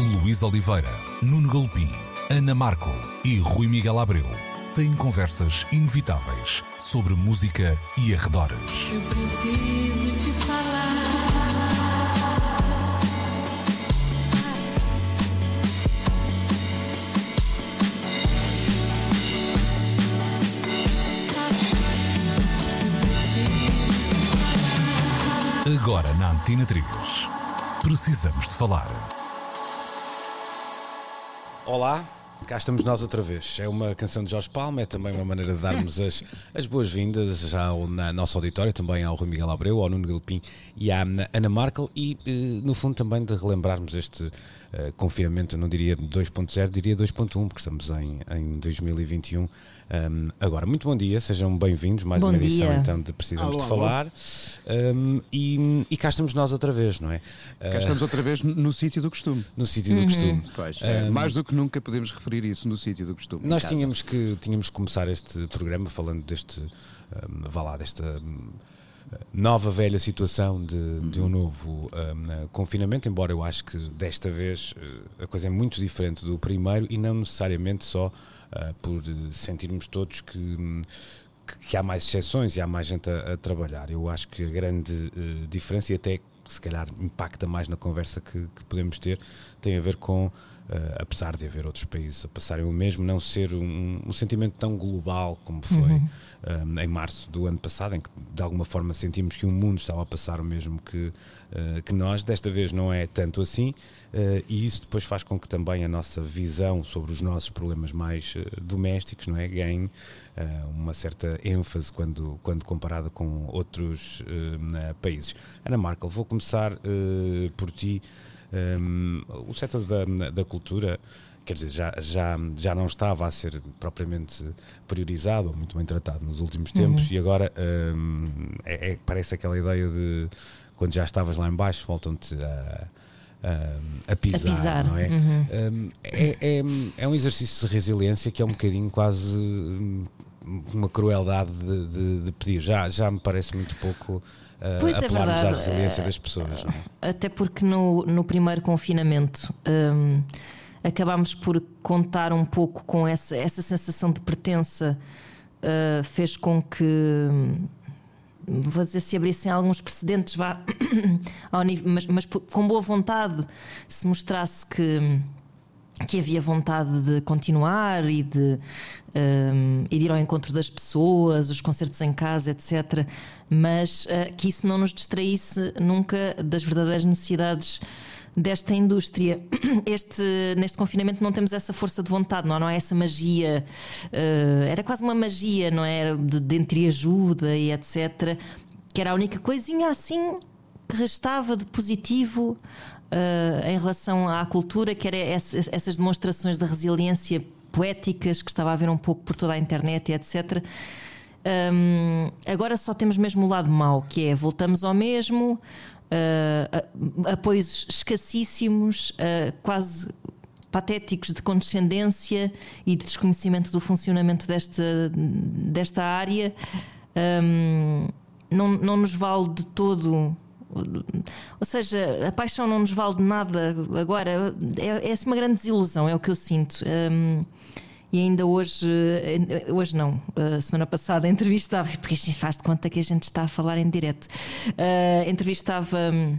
Luís Oliveira, Nuno Galopim, Ana Marco e Rui Miguel Abreu têm conversas inevitáveis sobre música e arredores. Eu preciso te falar. Agora na Antena 3. Precisamos de falar. Olá, cá estamos nós outra vez. É uma canção de Jorge Palma, é também uma maneira de darmos as, as boas-vindas já ao na nosso auditório, também ao Rui Miguel Abreu, ao Nuno Galpim e à Ana Markel e, eh, no fundo, também de relembrarmos este eh, confinamento, não diria 2.0, diria 2.1, porque estamos em, em 2021. Um, agora, muito bom dia, sejam bem-vindos. Mais Bom uma edição dia. então de Precisamos Alô, de alô. Falar. Um, e, e cá estamos nós outra vez, não é? Cá estamos outra vez no sítio do costume. No sítio do costume. Pois, é, mais do que nunca podemos referir isso no sítio do costume. Nós tínhamos que, tínhamos que começar este programa falando deste, hum, vá lá, desta nova velha situação de, de um novo hum, confinamento, embora eu acho que desta vez eh, a coisa é muito diferente do primeiro e não necessariamente só ah, por eh, sentirmos todos que, que- há mais exceções e há mais gente a, a trabalhar. Eu acho que a grande eh, diferença e até se calhar impacta mais na conversa que, que podemos ter tem a ver com eh, apesar de haver outros países a passarem o mesmo, não ser um, um sentimento tão global como foi eh, em março do ano passado, em que de alguma forma sentimos que o mundo estava a passar o mesmo que, eh, que nós. Desta vez não é tanto assim, eh, e isso depois faz com que também a nossa visão sobre os nossos problemas mais domésticos não é, ganhe uma certa ênfase quando, quando comparada com outros países. Ana Markel, vou começar por ti. Um, o setor da, da cultura, quer dizer, já, já, já não estava a ser propriamente priorizado ou muito bem tratado nos últimos tempos e agora um, é- é- parece aquela ideia de quando já estavas lá em baixo voltam-te a, a, a pisar, A pisar, não é? uhum. Um, é, é? é um exercício de resiliência que é um bocadinho quase hum, uma crueldade de, de- de pedir. Já, já me parece muito pouco Pois é apelarmos à verdade. resiliência das pessoas. Não é? Até porque no, no primeiro confinamento hum, acabámos por contar um pouco com essa, essa sensação de pertença, uh, fez com que. hum, Vou dizer, se abrissem alguns precedentes, vá, nível, mas, mas por- com boa vontade se mostrasse que, que havia vontade de continuar e de, hum, e de ir ao encontro das pessoas, os concertos em casa, etc. Mas ah, que isso não nos distraísse nunca das verdadeiras necessidades desta indústria. Este, neste confinamento não temos essa força de vontade, não, não há essa magia. ah, era quase uma magia, não é? De, de entreajuda e etc. Que era a única coisinha assim que restava de positivo uh, em relação à cultura, que era essa- essas demonstrações de resiliência poéticas que estava a ver um pouco por toda a internet e etc. Um, agora só temos mesmo o lado mau, que é voltamos ao mesmo, uh, apoios escassíssimos, uh, quase patéticos de condescendência e de desconhecimento do funcionamento desta, desta área. Um, não, não nos vale de todo. Ou seja, a paixão não nos vale de nada agora. É, é assim uma grande desilusão, é o que eu sinto. Um, e ainda hoje, eh, hoje não, a semana passada entrevistava, porque isto faz de conta que a gente está a falar em direto. Uh, entrevistava hum,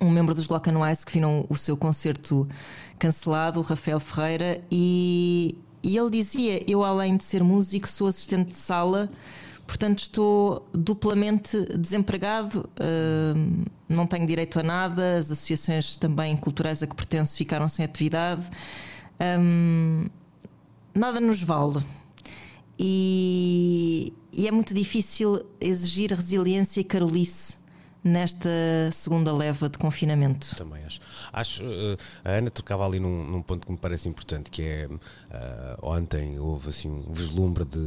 um membro dos Glock Wise que viram o seu concerto cancelado, o Rafael Ferreira, e, e ele dizia: Eu, além de ser músico, sou assistente de sala, portanto estou duplamente desempregado, hum, não tenho direito a nada, as associações também culturais a que pertenço ficaram sem atividade. Hum, nada nos vale. E, e é muito difícil exigir resiliência e carolice nesta segunda leva de confinamento. Também acho. Acho eh, a Ana tocava ali num, num ponto que me parece importante, que é eh, ontem houve assim um vislumbre de,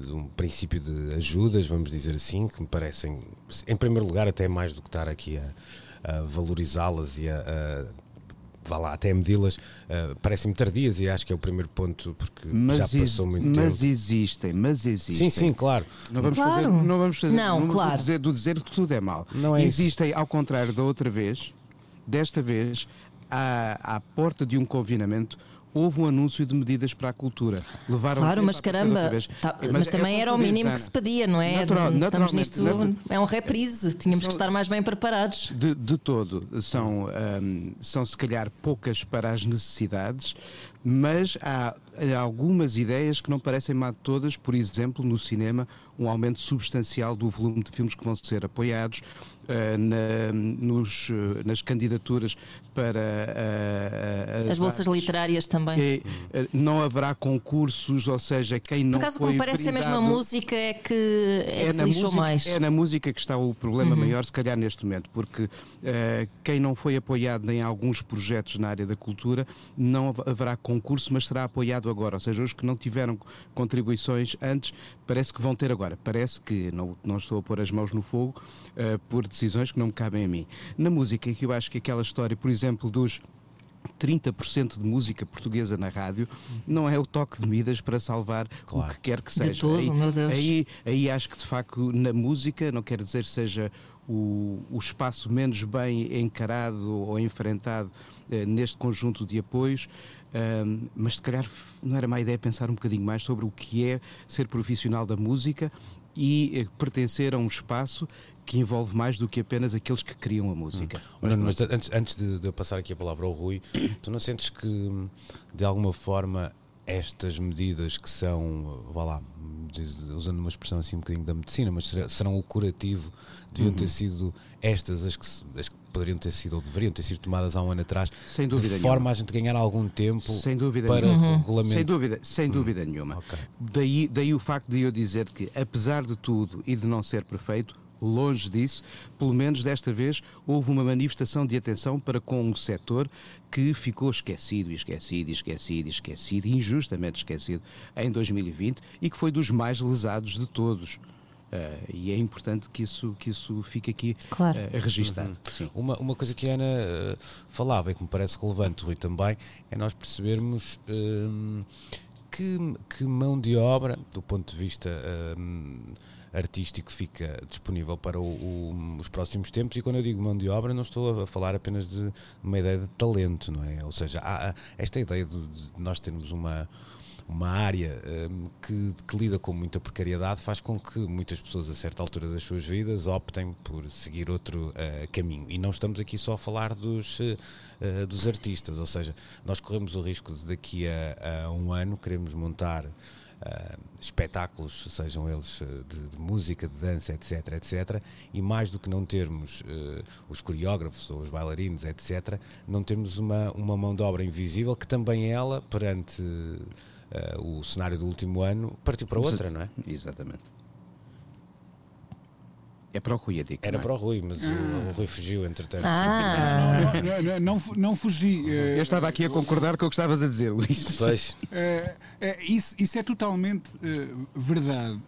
de um princípio de ajudas, vamos dizer assim, que me parecem, em primeiro lugar, até mais do que estar aqui a, a valorizá-las e a, a vá lá, até a medi-las, eh, parecem-me tardias e acho que é o primeiro ponto porque Mas, já passou muito mas tempo. existem, mas existem. Sim, sim, claro. Não vamos Claro. fazer, não vamos fazer, Não, vamos claro. dizer, do dizer que tudo é mau. Não é isso. existem, ao contrário da outra vez, desta vez, à, à porta de um confinamento, houve um anúncio de medidas para a cultura. Levaram Claro, mas caramba, tá- Mas mas, é também era o mínimo que se pedia, não é? Natural- Estamos nisto, é um reprise, tínhamos que São- estar mais bem preparados. De, de todo, são, hum, são se calhar poucas para as necessidades, mas há algumas ideias que não parecem má de todas, por exemplo, no cinema, um aumento substancial do volume de filmes que vão ser apoiados, ah, na- nos, ah, nas candidaturas para ah, ah, As bolsas artes. literárias também. É, ah, não haverá concursos, ou seja, quem não Por acaso, foi como parece a mesma música, é que, é que se na lixou música, mais. Uhum. é na música que está o problema maior, se calhar, neste momento, porque eh, quem não foi apoiado em alguns projetos na área da cultura não hav- haverá concurso, mas será apoiado agora. Ou seja, os que não tiveram contribuições antes, parece que vão ter agora. Parece que não, não estou a pôr as mãos no fogo eh, por decisões que não me cabem a mim. Na música, que eu acho que aquela história, por exemplo, dos 30% de música portuguesa na rádio não é o toque de Midas para salvar Claro. o que quer que De seja. todo, aí, meu Deus. aí aí acho que de facto na música não quer dizer seja o, o espaço menos bem encarado ou enfrentado eh, neste conjunto de apoios. Ahm, mas se calhar não era má ideia pensar um bocadinho mais sobre o que é ser profissional da música e eh, pertencer a um espaço que envolve mais do que apenas aqueles que criam a música. Mas, mas antes, antes de, de eu passar aqui a palavra ao Rui, tu não sentes que, de alguma forma, estas medidas que são, vá lá, usando uma expressão assim um bocadinho da medicina, mas serão o curativo, deviam Uhum. ter sido estas as que, as que poderiam ter sido ou deveriam ter sido tomadas há um ano atrás, Sem dúvida de forma nenhuma. a gente ganhar algum tempo Sem dúvida para nenhuma. regulamento. Sem dúvida, sem dúvida nenhuma. ok. Daí, daí o facto de eu dizer que, apesar de tudo e de não ser perfeito, longe disso, pelo menos desta vez houve uma manifestação de atenção para com um setor que ficou esquecido, e esquecido, e esquecido, e esquecido, injustamente esquecido em 2020 e que foi dos mais lesados de todos. Ah, e é importante que isso, que isso fique aqui Claro. ah, registado. Sim. Uma, uma coisa que a Ana eh, falava e que me parece relevante, Rui, também, é nós percebermos hum, que, que mão de obra, do ponto de vista hum, artístico, fica disponível para o- o- os próximos tempos. E quando eu digo mão de obra, não estou a falar apenas de uma ideia de talento, não é? Ou seja, há, esta ideia de, de nós termos uma uma área hum, que, que lida com muita precariedade faz com que muitas pessoas a certa altura das suas vidas optem por seguir outro eh, caminho e não estamos aqui só a falar dos eh, dos artistas ou seja nós corremos o risco de daqui a, a um ano queremos montar eh, espetáculos sejam eles eh, de, de música de dança etc etc e mais do que não termos eh, os coreógrafos ou os bailarinos etc não temos uma uma mão de obra invisível que também ela perante eh, o cenário do último ano partiu para outra, não é? Exatamente. É para o Rui a dica. Era não é? para o Rui, mas o, o Rui fugiu, entretanto. Ah, Não, não, não, não, fu- não fugi. eh, Eu estava aqui a concordar com o que estavas a dizer, Luís. Pois, É, é, isso, isso é totalmente eh, verdade.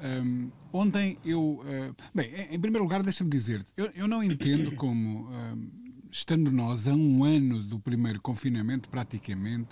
Ontem eu. eh, bem, em, primeiro lugar, deixa-me dizer-te, eu, eu não entendo como, estando nós a um ano do primeiro confinamento, praticamente,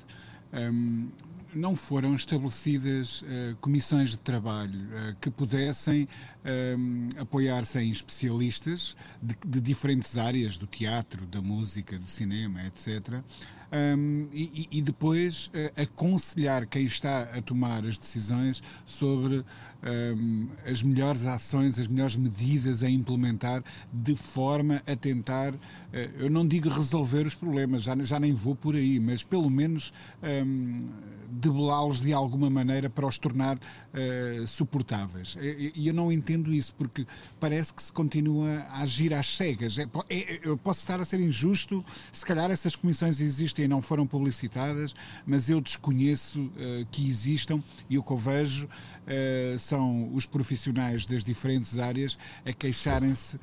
ahm, não foram estabelecidas eh, comissões de trabalho eh, que pudessem ahm, apoiar-se em especialistas de, de diferentes áreas, do teatro, da música, do cinema, etc. Um, e, e- depois eh, aconselhar quem está a tomar as decisões sobre um, as melhores ações, as melhores medidas a implementar de forma a tentar, eh, eu não digo resolver os problemas, já, já nem vou por aí, mas pelo menos um, debelá-los de alguma maneira para os tornar eh, suportáveis. E eu não entendo isso, porque parece que se continua a agir às cegas. É, é- eu posso estar a ser injusto, se calhar essas comissões existem e não foram publicitadas, mas eu desconheço eh, que existam e o que eu vejo eh, são os profissionais das diferentes áreas a queixarem-se,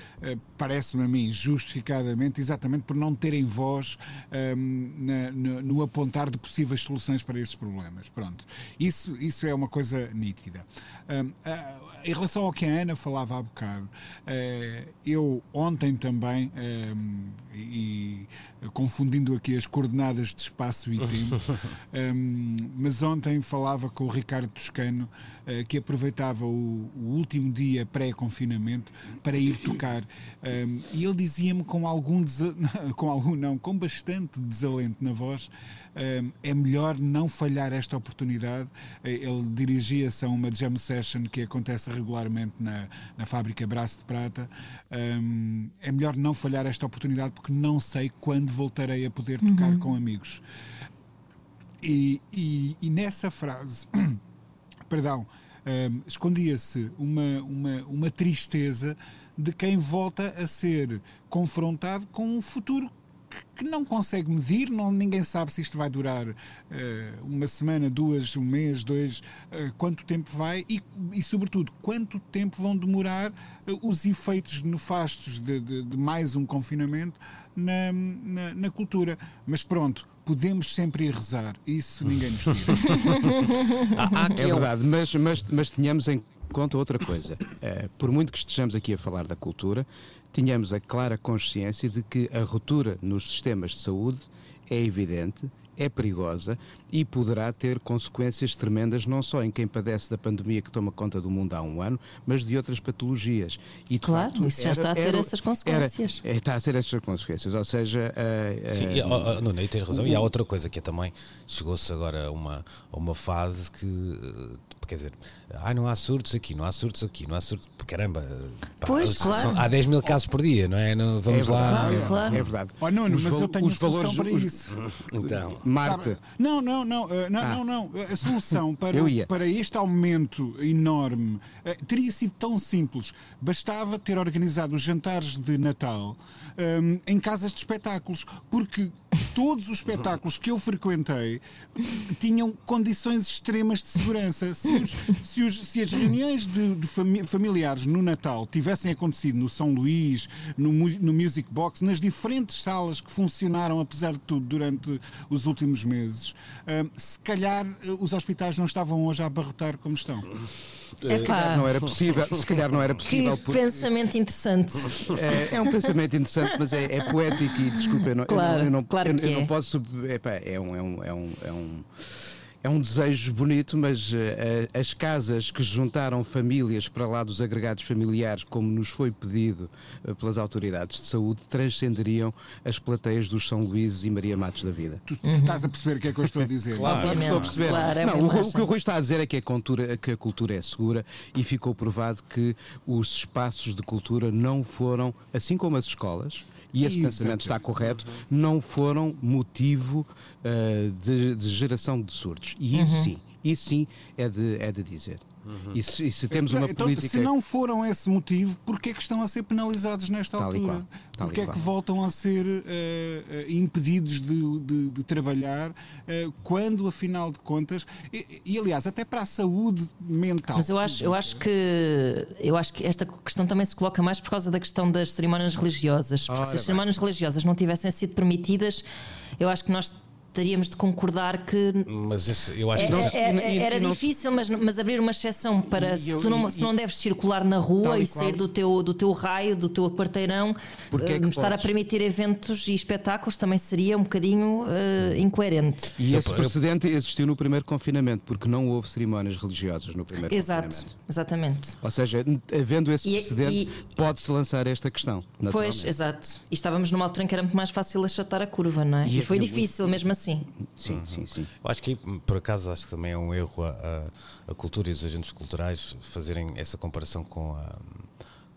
parece-me a mim, justificadamente, exatamente por não terem voz ehm, na- no, no apontar de possíveis soluções para estes problemas. Pronto. Isso, isso é uma coisa nítida. Em relação ao que a Ana falava há bocado, eh, eu ontem também, e confundindo aqui as coordenadas de espaço e tempo, ehm, mas ontem falava com o Ricardo Toscano eh, que aproveitava o, o último dia pré-confinamento para ir tocar. Um, e ele dizia-me com algum, com algum não, com bastante desalento na voz, um, é melhor não falhar esta oportunidade. Eh, Ele dirigia-se a uma jam session que acontece regularmente na, na fábrica Braço de Prata. Um, é melhor não falhar esta oportunidade porque não sei quando voltarei a poder tocar com amigos. E, e- e nessa frase, perdão, hum, escondia-se uma, uma, uma tristeza de quem volta a ser confrontado com um futuro que- não consegue medir, não, ninguém sabe se isto vai durar eh, uma semana, duas, um mês, dois, eh, quanto tempo vai e, e, sobretudo, quanto tempo vão demorar eh, os efeitos nefastos de, de- de mais um confinamento na, na, na cultura. Mas pronto, podemos sempre ir rezar, isso ninguém nos tira. É verdade, mas, mas, mas tenhamos em conta outra coisa. Por muito que estejamos aqui a falar da cultura, tínhamos a clara consciência de que a ruptura nos sistemas de saúde é evidente, é perigosa e poderá ter consequências tremendas não só em quem padece da pandemia que toma conta do mundo há um ano, mas de outras patologias. E, de Claro, facto, isso já está a ter essas consequências. era- é, está a ter essas consequências, ou seja, eh, eh, Sim, e, Nuno, e tens razão. E há outra coisa que é também chegou-se agora a uma, a uma fase que eh, quer dizer, ah, não há surtos aqui, não há surtos aqui, não há surtos. Caramba, pá, Pois, são- claro. há 10 mil casos por dia, não é? Não, é vamos lá. verdade, Claro. é verdade. Oh, Nuno, Os mas eu tenho os a solução valores- para os- isso. Então, Marte, Sabe? Não, não, não, eh, não, não, não. A solução para, para este aumento enorme eh, teria sido tão simples. Bastava ter organizado os jantares de Natal ehm, em casas de espetáculos, porque todos os espetáculos que eu frequentei tinham condições extremas de segurança. Se, os- se os- se as reuniões de, de fami- familiares no Natal tivessem acontecido no São Luís, no, no Music Box, nas diferentes salas que funcionaram, apesar de tudo, durante os últimos meses, hum, se calhar eh, os hospitais não estavam hoje a abarrotar como estão. Se calhar não era possível, se calhar não era que possível porque- pensamento interessante. É, é um pensamento interessante, mas é, é poético e desculpa, eu não, não- Claro, eu não, claro eu, que eu é. não posso. epá, é, um, é, um, é, um, é, um, é um desejo bonito, mas eh, as casas que juntaram famílias para lá dos agregados familiares, como nos foi pedido eh, pelas autoridades de saúde, transcenderiam as plateias dos São Luís e Maria Matos da vida. Tu, tu estás a perceber o que é que eu estou a dizer? Claro. Estou a perceber. claro, é não, uma o, o que o Rui está a dizer é que a, cultura, que a cultura é segura e ficou provado que os espaços de cultura não foram, assim como as escolas, e esse Exato. pensamento está correto, não foram motivo ah, de, de geração de surtos. E isso sim, isso sim é de, é de dizer. E, se, e se temos uma então, política. se não foram esse motivo, porquê é que estão a ser penalizados nesta Tal altura? Porquê é que voltam a ser eh, impedidos de, de- de trabalhar eh, quando, afinal de contas, e, e, aliás, até para a saúde mental. Mas eu acho, eu acho que eu acho que esta questão também se coloca mais por causa da questão das cerimónias religiosas. Porque Ora se as bem. cerimónias religiosas não tivessem sido permitidas, eu acho que nós teríamos de concordar que mas esse- eu acho É- que é- é- era e não- difícil, mas, mas abrir uma exceção para E se, eu- tu não, e- se não deves circular na rua e e sair do teu, do teu raio, do teu quarteirão, Porque é eh, estar a podes? permitir eventos e espetáculos também seria um bocadinho eh, incoerente. E esse precedente existiu no primeiro confinamento, porque não houve cerimónias religiosas no primeiro Exato, confinamento. exatamente. Ou seja, havendo esse E- precedente, pode-se lançar esta questão. Pois, exato. E estávamos numa altura em que era muito mais fácil achatar a curva, não é? E E, foi havia difícil mesmo assim. Sim, sim, sim. Eu acho que por acaso, acho que também é um erro a, a- a cultura e os agentes culturais fazerem essa comparação com a,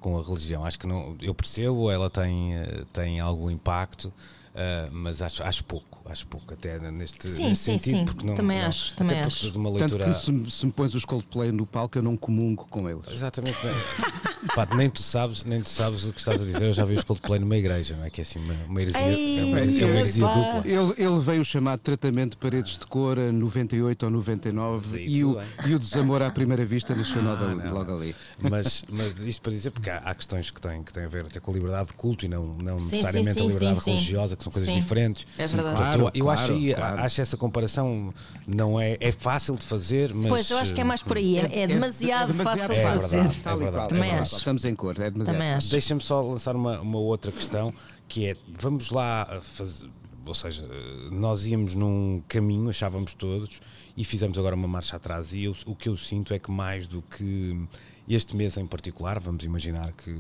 com a religião. Acho que não, eu percebo, ela tem, eh, tem algum impacto, eh, mas acho, acho pouco, acho pouco, até neste, Sim, neste sim, sentido, sim. porque não, Também não- acho, também até porque acho. de uma Tanto leitura. que se, me- se me pões os Coldplay no palco, eu não comungo com eles. Exatamente. Pá, nem tu sabes, nem tu sabes o que estás a dizer. Eu já vi os Coldplay numa igreja, não é? Que é assim uma, uma heresia, Ei, é uma, heresia- é uma heresia dupla. Ele, ele veio o chamado tratamento de paredes de cor a 98 ou 99 Mas aí e o, e o desamor à primeira vista nasceu logo, Ah, não, logo ali. Mas, mas isto para dizer, porque há, há questões que têm, que têm a ver até com a liberdade de culto e não, não Sim, necessariamente sim, a sim, liberdade sim, sim. religiosa, que são coisas Sim. diferentes. É verdade. Claro, eu eu acho, claro, aí- claro. acho essa comparação não é, é fácil de fazer, mas. Pois, eu acho que é mais por aí. É, é demasiado, fácil de É fazer. verdade. E verdade, é Também verdade. acho. Estamos em cor, é demasiado. Deixa-me só lançar uma, uma outra questão que é: vamos lá a faz- ou seja, nós íamos num caminho, achávamos todos, e fizemos agora uma marcha atrás. E eu, o que eu sinto é que mais do que este mês em particular, vamos imaginar que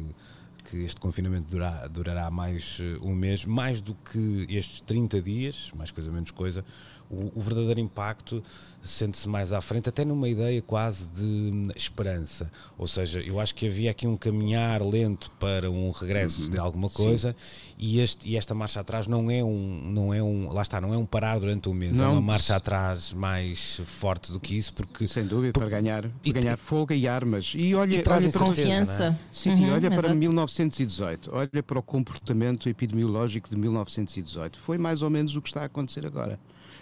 que este confinamento durará, durará mais uh, um mês, mais do que estes 30 dias, mais coisa menos coisa, o, o verdadeiro impacto sente-se mais à frente, até numa ideia quase de hum, esperança. Ou seja, eu acho que havia aqui um caminhar lento para um regresso uhum. de alguma coisa e, este, e esta marcha atrás não é um, não é um, lá está, não é um parar durante um mês, é não. é uma marcha atrás mais forte do que isso, porque sem dúvida porque, para ganhar, para ganhar folga e armas. E olha, e olha para confiança. É? Sim, sim, uhum, olha para 1918, olha para o comportamento epidemiológico de 1918. Foi mais ou menos o que está a acontecer agora.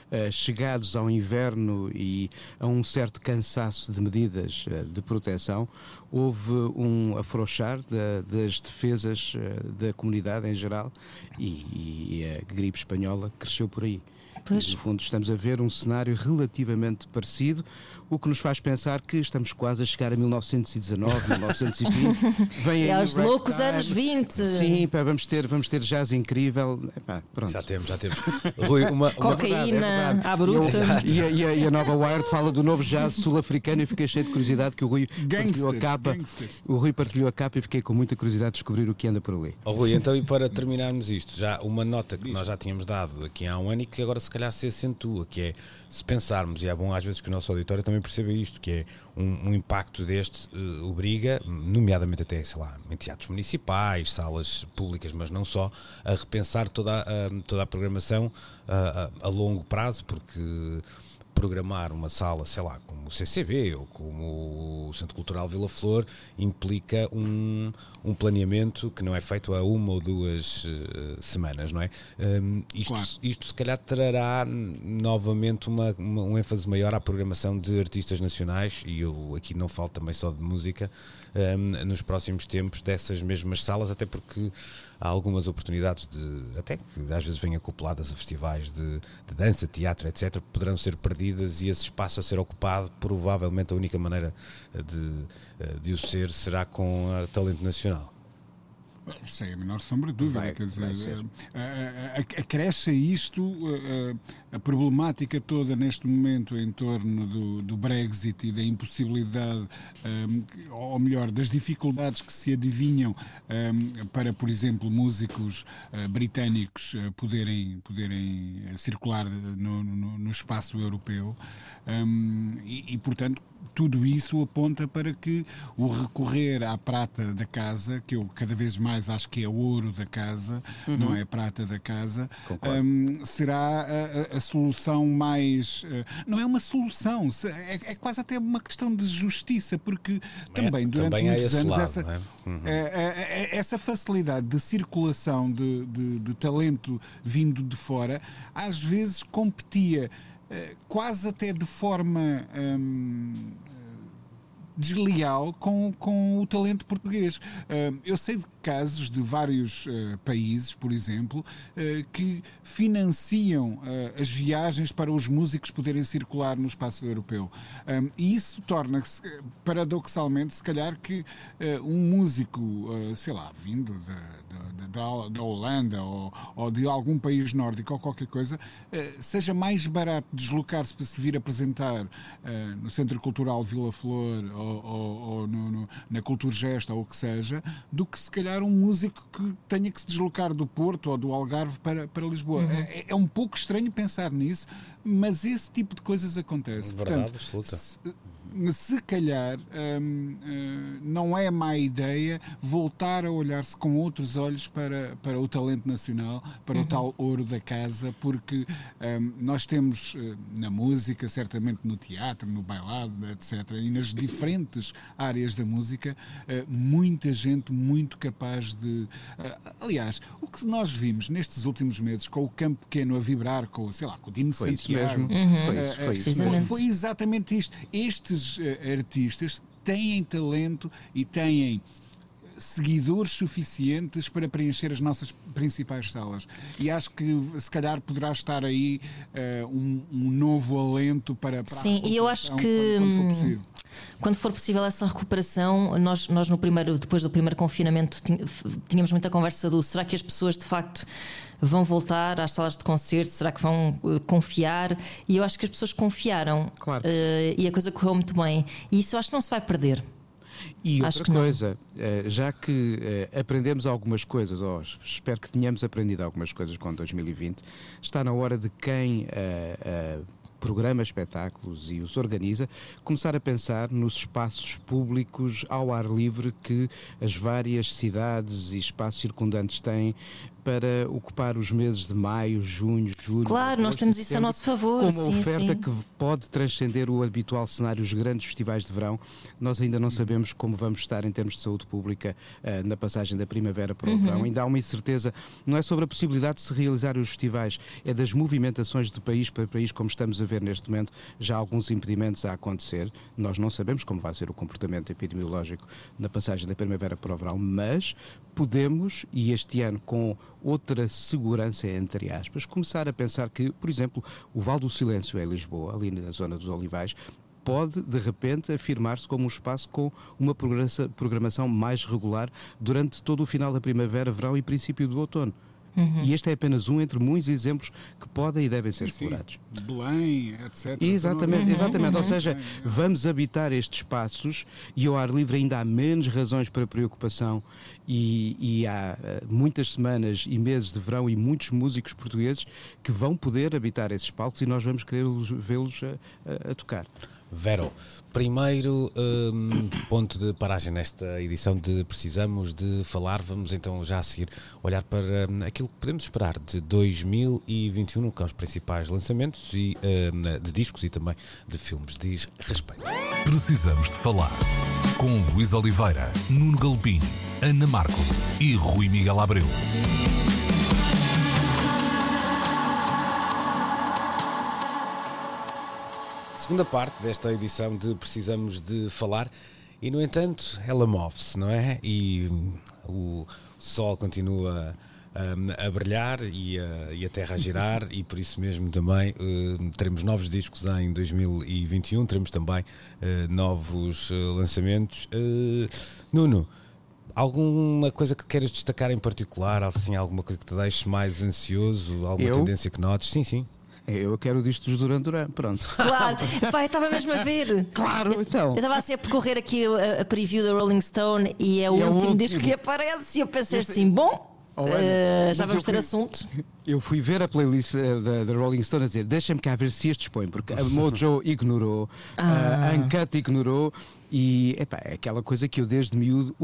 Uh, chegados ao inverno e a um certo cansaço de medidas uh, de proteção, houve um afrouxar da, das defesas uh, da comunidade em geral e, e, a gripe espanhola cresceu por aí. Pois. No fundo, estamos a ver um cenário relativamente parecido o que nos faz pensar que estamos quase a chegar a 1919, 1920. Vem é os loucos time. anos 20. Sim, pá, vamos, ter, vamos ter jazz incrível. Epá, pronto. Já temos, já temos. Rui, uma, uma... Cocaína é à bruta. E, e, a, e, a, nova Wired fala do novo jazz sul-africano e fiquei cheio de curiosidade que o Rui partilhou a capa. O Rui partilhou a capa e fiquei com muita curiosidade de descobrir o que anda por ali. Oh, Rui, então e para terminarmos isto, já uma nota que nós já tínhamos dado aqui há um ano e que agora se calhar se acentua, que é se pensarmos, e é bom às vezes que o nosso auditório também perceba isto, que é um, um impacto deste uh, obriga, nomeadamente até, sei lá, em teatros municipais, salas públicas, mas não só, a repensar toda a, toda a programação a, a longo prazo, porque programar uma sala, sei lá, como o CCB ou como o Centro Cultural Vila Flor, implica um, um planeamento que não é feito há uma ou duas uh, semanas, não é? Um, isto, claro. isto se calhar trará novamente uma, uma, um ênfase maior à programação de artistas nacionais, e eu aqui não falo também só de música, um, nos próximos tempos dessas mesmas salas, até porque há algumas oportunidades de, até que às vezes vêm acopladas a festivais de, de dança, teatro, etc., poderão ser perdidas e esse espaço a ser ocupado, provavelmente a única maneira de, de o ser será com a talento nacional. Sem a menor sombra de dúvida. Vai, quer dizer, acresce isto a, problemática toda neste momento em torno do, do Brexit e da impossibilidade, um, ou melhor, das dificuldades que se adivinham um, para, por exemplo, músicos uh, britânicos uh, poderem, poderem circular no, no, no espaço europeu. Um, e, e, portanto, tudo isso aponta para que o recorrer à prata da casa, que eu cada vez mais acho que é ouro da casa, uhum. não é prata da casa, um, será a, a, solução mais. Uh, não é uma solução, é, é, quase até uma questão de justiça, porque é, também durante também muitos anos lado, essa, é? uhum. essa facilidade de circulação de, de, de talento vindo de fora às vezes competia eh, quase até de forma hum, desleal com, com o talento português. Uh, eu sei de casos de vários uh, países, por exemplo, uh, que financiam as viagens para os músicos poderem circular no espaço europeu. Um, e isso torna-se, paradoxalmente, se calhar que um músico, sei lá, vindo da, da, da Holanda ou, ou, de algum país nórdico ou qualquer coisa, seja mais barato deslocar-se para se vir apresentar no Centro Cultural Vila Flor ou, ou, ou no, no, na Cultura Gesta ou o que seja, do que se calhar um músico que tenha que se deslocar do Porto ou do Algarve para, para Lisboa. Uhum. É, é, um pouco estranho pensar nisso, mas esse tipo de coisas acontece. Verdade, Portanto. Se, se calhar hum, hum, não é má ideia voltar a olhar-se com outros olhos para, para o talento nacional, para uhum. o tal ouro da casa, porque hum, nós temos uh, na música, certamente no teatro, no bailado, etc., e nas diferentes áreas da música, uh, muita gente muito capaz de. Uh, aliás, o que nós vimos nestes últimos meses com o campo pequeno a vibrar, com, sei lá, com o Dino foi Santiago. Uhum. Foi, isso, foi, isso. Foi, foi exatamente isto. Estes esses uh, artistas têm talento e têm seguidores suficientes para preencher as nossas principais salas. E acho que se calhar poderá estar aí uh, um, um, novo alento para, para Sim, e eu acho que quando, quando, for possível. Quando for possível essa recuperação, nós, nós no primeiro, depois do primeiro confinamento tínhamos muita conversa do será que as pessoas de facto vão voltar às salas de concerto? Será que vão uh, confiar? E eu acho que as pessoas confiaram Claro. uh, e a coisa correu muito bem. E isso eu acho que não se vai perder. E Acho outra que não. coisa, eh, já que aprendemos algumas coisas, ou espero que tenhamos aprendido algumas coisas com 2020, está na hora de quem programa espetáculos e os organiza começar a pensar nos espaços públicos ao ar livre que as várias cidades e espaços circundantes têm para ocupar os meses de maio, junho, julho. Claro, nós temos isso a nosso favor. como sim, oferta sim. que pode transcender o habitual cenário dos grandes festivais de verão. Nós ainda não sabemos como vamos estar em termos de saúde pública eh, na passagem da primavera para o Uhum. verão. Ainda há uma incerteza, não é sobre a possibilidade de se realizar os festivais, é das movimentações de país para país, como estamos a ver neste momento, já há alguns impedimentos a acontecer. Nós não sabemos como vai ser o comportamento epidemiológico na passagem da primavera para o verão, mas podemos, e este ano com outra segurança, entre aspas, começar a pensar que, por exemplo, o Val do Silêncio em Lisboa, ali na zona dos Olivais, pode de repente afirmar-se como um espaço com uma programação mais regular durante todo o final da primavera, verão e princípio do outono. Uhum. E este é apenas um entre muitos exemplos que podem e devem ser Sim, explorados. Belém, etc. Exatamente, exatamente. Ou Uhum. seja, É, é. vamos habitar estes espaços e ao ar livre ainda há menos razões para preocupação e, e há eh, muitas semanas e meses de verão e muitos músicos portugueses que vão poder habitar esses palcos e nós vamos querer os- vê-los a, a- a tocar. Vero, primeiro hum, ponto de paragem nesta edição de Precisamos de Falar. Vamos então já a seguir olhar para hum, aquilo que podemos esperar de 2021, que são os principais lançamentos e, hum, de discos e também de filmes. Diz respeito. Precisamos de falar com Luís Oliveira, Nuno Galpim, Ana Marco e Rui Miguel Abreu. Segunda parte desta edição de Precisamos de Falar e, no entanto, ela move-se, não é? E hum, o sol continua hum, a brilhar e a, e a terra a girar e por isso mesmo também hum, teremos novos discos em 2021, teremos também eh, novos eh, lançamentos. Eh, Nuno, alguma coisa que queiras destacar em particular? Assim, alguma coisa que te deixe mais ansioso? Alguma Eu? tendência que notes? Sim, sim. Eu quero disto dos Duran Duran, pronto. Claro, eu estava mesmo a ver. Claro, então. Eu estava assim a percorrer aqui a, a preview da Rolling Stone e é o E é o último último. disco que aparece. E eu pensei Este- assim: bom, eh, já vamos ter fui- assunto. Eu fui ver a playlist eh, da, da Rolling Stone a dizer: deixa-me cá ver se estes põem, porque a Mojo ignorou, Ah. a Uncut ignorou, e epá, é aquela coisa que eu desde miúdo,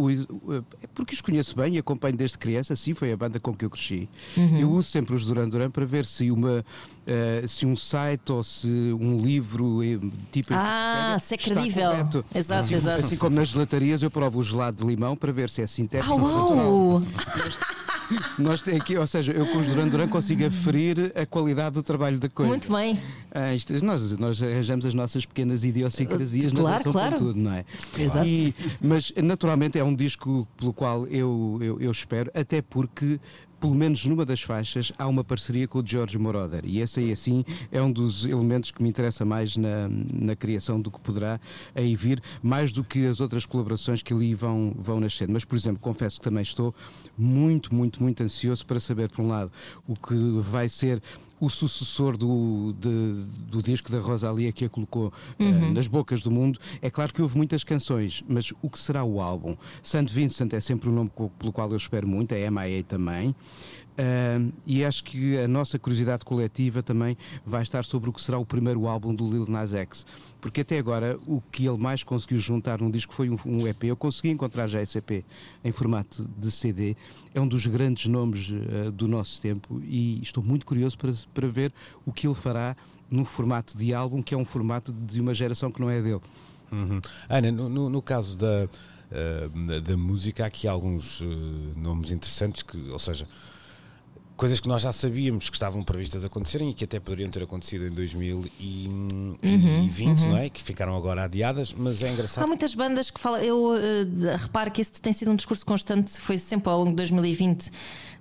é porque os conheço bem e acompanho desde criança, sim, foi a banda com que eu cresci. Uhum. Eu uso sempre os Duran Duran para ver se, uma, eh, se um site ou se um livro eh, tipo Ah, se é credível. correto. Exato, assim, exato. Assim como nas gelatarias eu provo o gelado de limão para ver se é sintético Ah, ou! Nós aqui, ou seja, eu com os Duran Duran consigo aferir a qualidade do trabalho da coisa. Muito bem. Ah, isto- nós, nós arranjamos as nossas pequenas idiosincrasias na Claro, relação claro. com tudo, não é? Exato. E- mas naturalmente é um disco pelo qual eu, eu, eu espero, até porque. Pelo menos numa das faixas há uma parceria com o George Moroder e esse aí assim é um dos elementos que me interessa mais na, na criação do que poderá aí vir, mais do que as outras colaborações que ali vão, vão nascendo. Mas, por exemplo, confesso que também estou muito, muito, muito ansioso para saber, por um lado, o que vai ser o sucessor do, de- do disco da Rosalia que a colocou eh, nas bocas do mundo. É claro que houve muitas canções, mas o que será o álbum? St. Vincent é sempre um nome pelo qual eu espero muito, a MIA também. Ah, e acho que a nossa curiosidade coletiva também vai estar sobre o que será o primeiro álbum do Lil Nas X. Porque até agora o que ele mais conseguiu juntar num disco foi um, um EP. Eu consegui encontrar já esse EP em formato de CD. É um dos grandes nomes ah, do nosso tempo e estou muito curioso para, para ver o que ele fará no formato de álbum, que é um formato de uma geração que não é dele. Uhum. Ana, no, no- no caso da, da, da música, há aqui alguns eh, nomes interessantes, que, ou seja, coisas que nós já sabíamos que estavam previstas acontecerem e que até poderiam ter acontecido em 2020, não é? Que ficaram agora adiadas, mas é engraçado. Há muitas bandas que falam. Eu eh, reparo que este tem sido um discurso constante, foi sempre ao longo de 2020.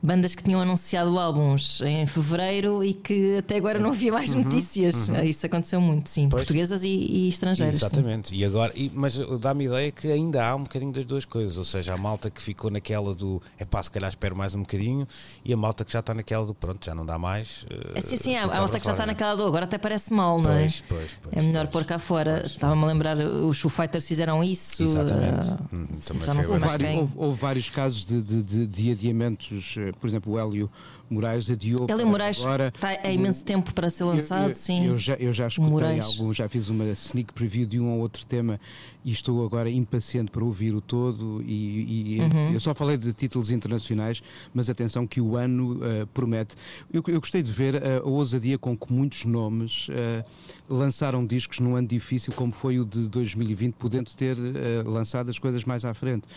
Bandas que tinham anunciado álbuns em fevereiro e que até agora não havia mais notícias. Isso aconteceu muito, sim. Pois. Portuguesas e, e estrangeiras. sim. Exatamente, e agora, e- mas dá-me a ideia que ainda há um bocadinho das duas coisas, ou seja, a malta que ficou naquela do é pá, se calhar espero mais um bocadinho, e a malta que já está está naquela do pronto, já não dá mais. eh, É, sim, sim, há tudo há malta que já está naquela dor, agora até parece mal, não é? Pois, pois, pois, é melhor pois. pôr cá fora. Estava-me a lembrar, os Foo Fighters fizeram isso. Exatamente. Hum, sim, também já não sei Houve, mais vários, houve- houve vários casos de, de- de- de adiamentos, eh, por exemplo, o Hélio Moraes adiou. Hélio para Moraes agora. está há imenso tempo para ser lançado, Eu- eu, sim. Eu já, eu já escutei Moraes. algum, já fiz uma sneak preview de um ou outro tema e estou agora impaciente para ouvir o todo. E, e- Uhum. eu só falei de títulos internacionais, mas atenção que o ano eh, promete. Eu, eu gostei de ver eh, a ousadia com que muitos nomes eh, lançaram discos num ano difícil como foi o de 2020, podendo ter eh, lançado as coisas mais à frente.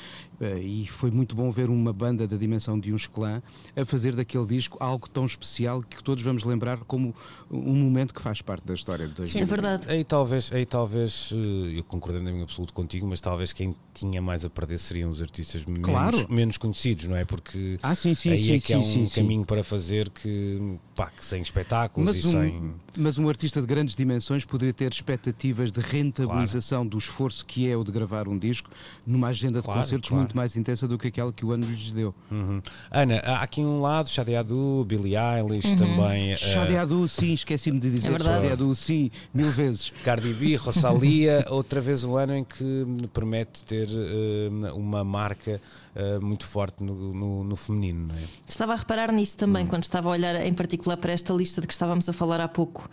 E foi muito bom ver uma banda da dimensão de uns clã a fazer daquele disco algo tão especial que todos vamos lembrar como um momento que faz parte da história de 2020. É verdade. Aí talvez, aí talvez eu concordando em absoluto contigo, mas talvez quem tinha mais a perder seriam os artistas menos, Claro. menos conhecidos, não é? Porque Ah, sim, sim, aí sim, é que é sim, um sim, sim. caminho para fazer que, pá, que sem espetáculos Mas e um, sem. mas um artista de grandes dimensões poderia ter expectativas de rentabilização do esforço que é o de gravar um disco numa agenda de Claro, concertos claro. muito mais intensa do que aquela que o ano lhes deu. Uhum. Ana, há aqui um lado, Shadi Adu, Billie Eilish também. eh, Shadi Adu, sim, esqueci-me de dizer. É. Shadi Adu, sim, mil vezes. Cardi B, Rosalia, outra vez um ano em que me permite ter eh, uma marca eh, muito forte no, no- no feminino, não é? Estava a reparar nisso também, quando estava a olhar em particular para esta lista de que estávamos a falar há pouco,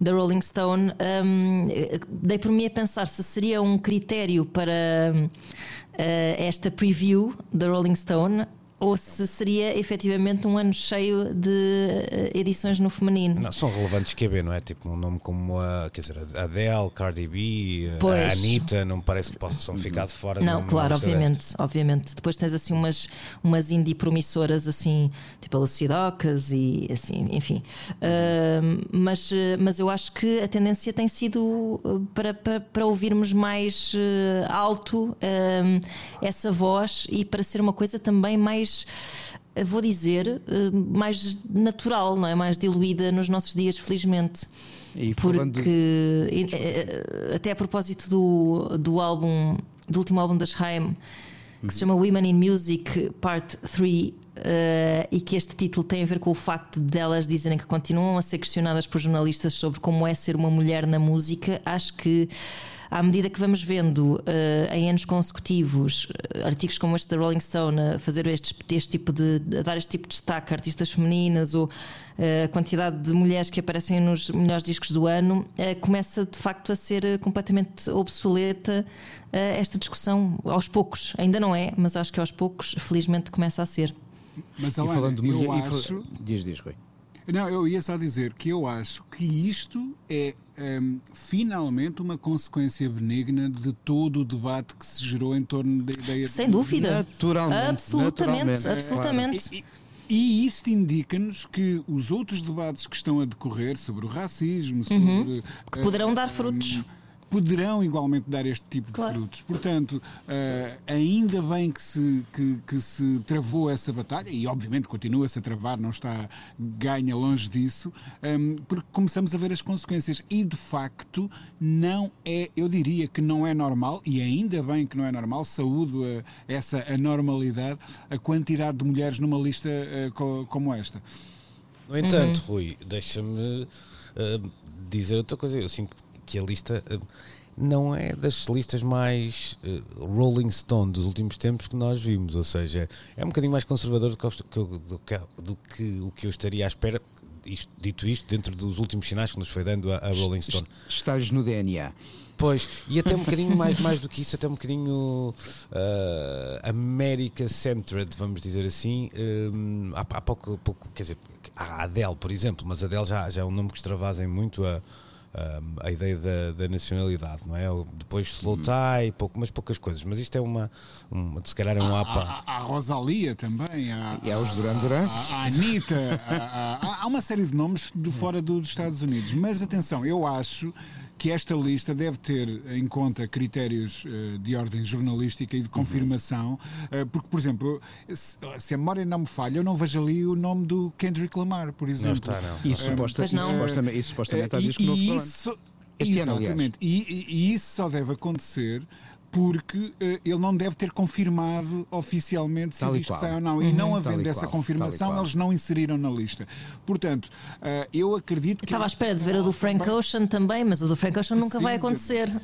da Rolling Stone. hum, eh, dei por mim a pensar se seria um critério para hum, eh, esta preview da Rolling Stone ou se seria efetivamente um ano cheio de eh, edições no feminino. Não, são relevantes que não é? Tipo, um nome como a, quer dizer, a Adele, Cardi B, a Pois. Anitta, não me parece que possam ficar de fora Não, claro, obviamente, obviamente. Depois tens assim umas, umas indie promissoras, assim, tipo a Lucidocas e assim, enfim. Ahm, mas, eh, mas eu acho que a tendência tem sido eh, para, para, para ouvirmos mais eh, alto ahm, essa voz e para ser uma coisa também mais. Eh, Vou dizer, eh, mais natural, não é? Mais diluída nos nossos dias, felizmente. E de- Porque, e, eh, até a propósito do, do álbum, do último álbum das Haim, que se chama Women in Music Part 3, eh, e que este título tem a ver com o facto de elas dizerem que continuam a ser questionadas por jornalistas sobre como é ser uma mulher na música, acho que. À medida que vamos vendo eh, em anos consecutivos eh, artigos como este da Rolling Stone a fazer este, este tipo de a dar este tipo de destaque a artistas femininas ou eh, a quantidade de mulheres que aparecem nos melhores discos do ano, começa de facto a ser completamente obsoleta esta discussão aos poucos. Ainda não é, mas acho que aos poucos, felizmente, começa a ser. Mas E falando de eu mulher- e fal- acho. Diz, diz, Rui. Não, eu ia só dizer que eu acho que isto é hum, finalmente uma consequência benigna de todo o debate que se gerou em torno da ideia Sem de dúvida. Naturalmente, Absolutamente, naturalmente. absolutamente. E, e isto indica-nos que os outros debates que estão a decorrer sobre o racismo, sobre, Uhum. Que poderão dar hum, frutos. Poderão igualmente dar este tipo de Claro. frutos. Portanto, eh, ainda bem que se, que, que se travou essa batalha, e obviamente continua-se a travar, não está ganha longe disso, hum, porque começamos a ver as consequências. E de facto, não é, eu diria que não é normal, e ainda bem que não é normal, saúdo a, essa anormalidade, a quantidade de mulheres numa lista eh, co- como esta. No entanto, Uhum. Rui, deixa-me eh, dizer outra coisa. Eu sinto que a lista eh, não é das listas mais eh, Rolling Stone dos últimos tempos que nós vimos. Ou seja, é um bocadinho mais conservador do que, do que, do que o que eu estaria à espera. Isto- dito isto, dentro dos últimos sinais que nos foi dando a, a Rolling Stone. Estás no DNA. Pois, e até um bocadinho mais, mais do que isso, até um bocadinho uh, America-centered, vamos dizer assim. Um, há, há pouco, pouco, quer dizer, há a Adele, por exemplo, mas a Adele já, já é um nome que extravasem muito a, um, a ideia da, da nacionalidade, não é? O- Depois Slow Tie, pouco, mas poucas coisas. Mas isto é uma, uma se calhar é um APA. Há, há a Rosalia também, há, E há os Duran Duran. há a Anitta, há, há- há uma série de nomes de fora do- dos Estados Unidos. Mas atenção, eu acho que esta lista deve ter em conta critérios eh, de ordem jornalística e de confirmação, eh, porque, por exemplo, se, a memória não me falha, eu não vejo ali o nome do Kendrick Lamar, por exemplo. Não está, não. E, suposta, Pois e não. supostamente, e supostamente há Eh, disco novo isso, exatamente. E, e- e isso só deve acontecer porque uh, ele não deve ter confirmado oficialmente se o e disco qual. sai ou não. E não havendo essa qual, confirmação, eles não inseriram na lista. Portanto, uh, eu acredito que. Estava à espera de ver a do Frank Ocean também, mas a do Frank Ocean nunca vai acontecer.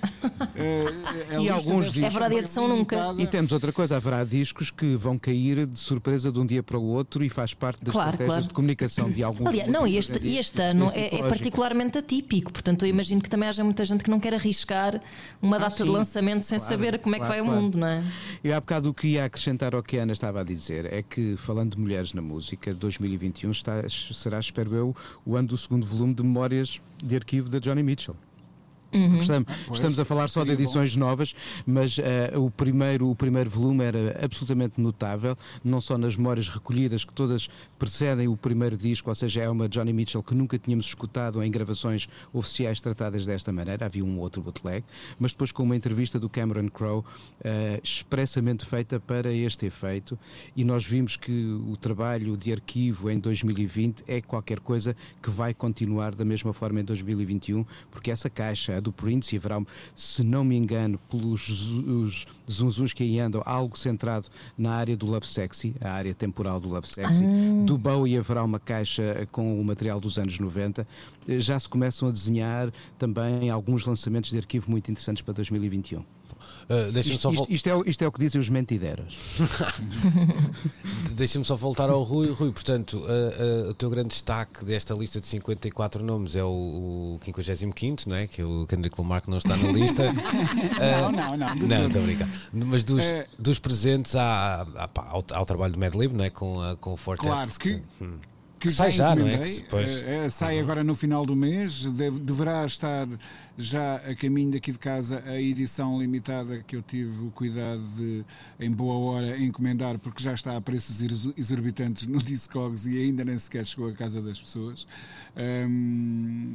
Uh, E alguns discos- ser É verdade, a edição nunca. E temos outra coisa, haverá discos que vão cair de surpresa de um dia para o outro e faz parte das Claro, estratégias claro. de comunicação de alguns. Aliás, não, e este, e dia. este ano é, é particularmente atípico, portanto eu imagino que também haja muita gente que não quer arriscar uma data de Ah, sim. lançamento sem Claro, saber como é que claro, vai claro. o mundo, não é? Eu há bocado o que ia acrescentar ao que a Ana estava a dizer é que, falando de mulheres na música, 2021 está, será, espero eu, o ano do segundo volume de memórias de arquivo da Johnny Mitchell. Uhum. Estamos, pois, estamos a falar só de edições novas, mas eh, o, primeiro, o primeiro volume era absolutamente notável, não só nas memórias recolhidas, que todas precedem o primeiro disco, ou seja, é uma Johnny Mitchell que nunca tínhamos escutado em gravações oficiais tratadas desta maneira, havia um outro bootleg, mas depois com uma entrevista do Cameron Crowe eh, expressamente feita para este efeito, e nós vimos que o trabalho de arquivo em 2020 é qualquer coisa que vai continuar da mesma forma em 2021, porque essa caixa, a do Prince, e haverá, se não me engano, pelos zu- os zunzuns que aí andam, algo centrado na área do Love Sexy, a área temporal do Love Sexy. Do Bowie haverá uma caixa com o material dos anos 90. Eh, Já se começam a desenhar também alguns lançamentos de arquivo muito interessantes para 2021. Uh, Deixa-me Isto, só, isto- isto é, o- isto é o que dizem os mentideros. deixa-me só voltar ao Rui. Rui, portanto, uh, uh, o teu grande destaque desta lista de 54 nomes é o, o 55, não é? Que o Kendrick Lamar que não está na lista. Não, não, não. Não, estou brincar. Mas dos, É. dos presentes há, há, ao, ao trabalho do Madlib, não é? Com, a- com o Fortet. Claro que, que sai já não é? depois- Eh, eh, sai agora no final do mês. deve- deverá estar já a caminho daqui de casa a edição limitada que eu tive o cuidado de, em boa hora, encomendar, porque já está a preços exor- exorbitantes no Discogs e ainda nem sequer chegou à casa das pessoas. Ahm,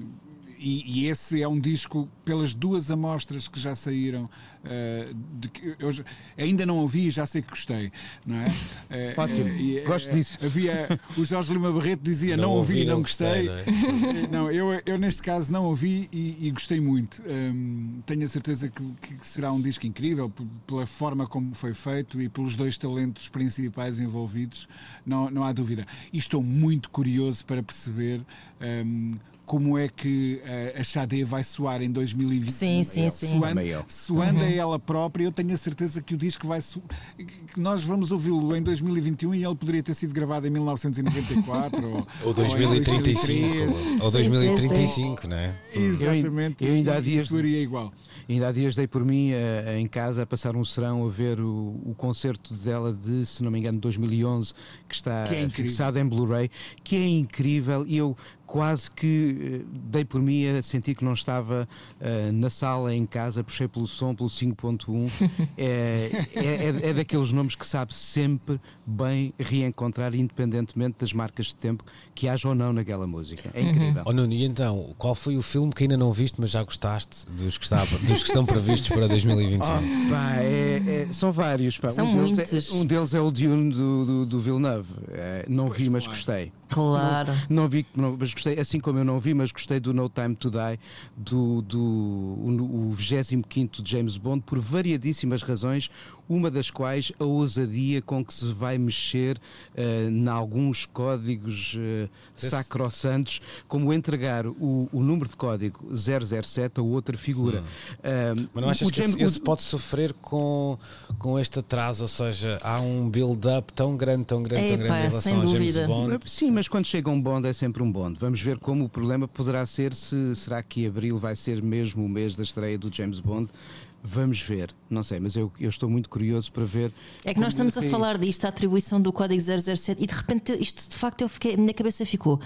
e, e esse é um disco, pelas duas amostras que já saíram, eh, de que eu ainda não ouvi e já sei que gostei, não é? Eh, Ótimo. e, Gosto disso. Havia o Jorge Lima Barreto dizia não, ouvi, não gostei. não é? Não, eu, eu neste caso não ouvi e, e gostei muito. Hum, tenho a certeza que, que será um disco incrível pela forma como foi feito e pelos dois talentos principais envolvidos, não, não há dúvida. E estou muito curioso para perceber hum, como é que eh, a Xadê vai soar em 2020. Sim, sim, sim. Soando, Também eu. soando a ela própria, eu tenho a certeza que o disco vai que nós vamos ouvi-lo em 2021 e ele poderia ter sido gravado em 1994 ou, Ou em 2035. 2003. Ou 2035, não é? Exatamente. Eu ainda há dias- soaria igual. Ainda há dias dei por mim eh, em casa a passar um serão a ver o, o concerto dela de, se não me engano, 2011, que está Que é fixado em Blu-ray, que é incrível e eu quase que eh, dei por mim a sentir que não estava eh, na sala em casa, puxei pelo som, pelo 5.1. é, é, é- é daqueles nomes que sabe sempre bem reencontrar, independentemente das marcas de tempo que haja ou não naquela música. É incrível. Oh Nuno, e então, qual foi o filme que ainda não viste, mas já gostaste dos que, estava, dos que estão previstos para 2025? Oh, pá, é- é- são vários. pá. São um, deles muitos. É, um deles é o Dune do, do, do Villeneuve. É, não vi, mas claro. gostei. Claro. Não vi, não- mas gostei, assim como eu não vi, mas gostei do No Time to Die, do, do o, o 25 de James Bond, por variadíssimas razões, uma das quais a ousadia com que se vai mexer eh, em alguns códigos eh, sacrossantos, como entregar o, o número de código 007 a outra figura. Eh, Mas não achas o que James- esse, esse pode sofrer com, com este atraso? Ou seja, há um build-up tão grande, tão grande, tão grande em relação sem a James. Bond? Sim, mas quando chega um Bond é sempre um Bond. Vamos ver como o problema poderá ser se será que abril vai ser mesmo o mês da estreia do James Bond. Vamos ver, não sei, mas eu, eu estou muito curioso para ver. É que nós estamos a falar disto, a atribuição do código 007, e de repente isto de facto eu fiquei, a minha cabeça ficou.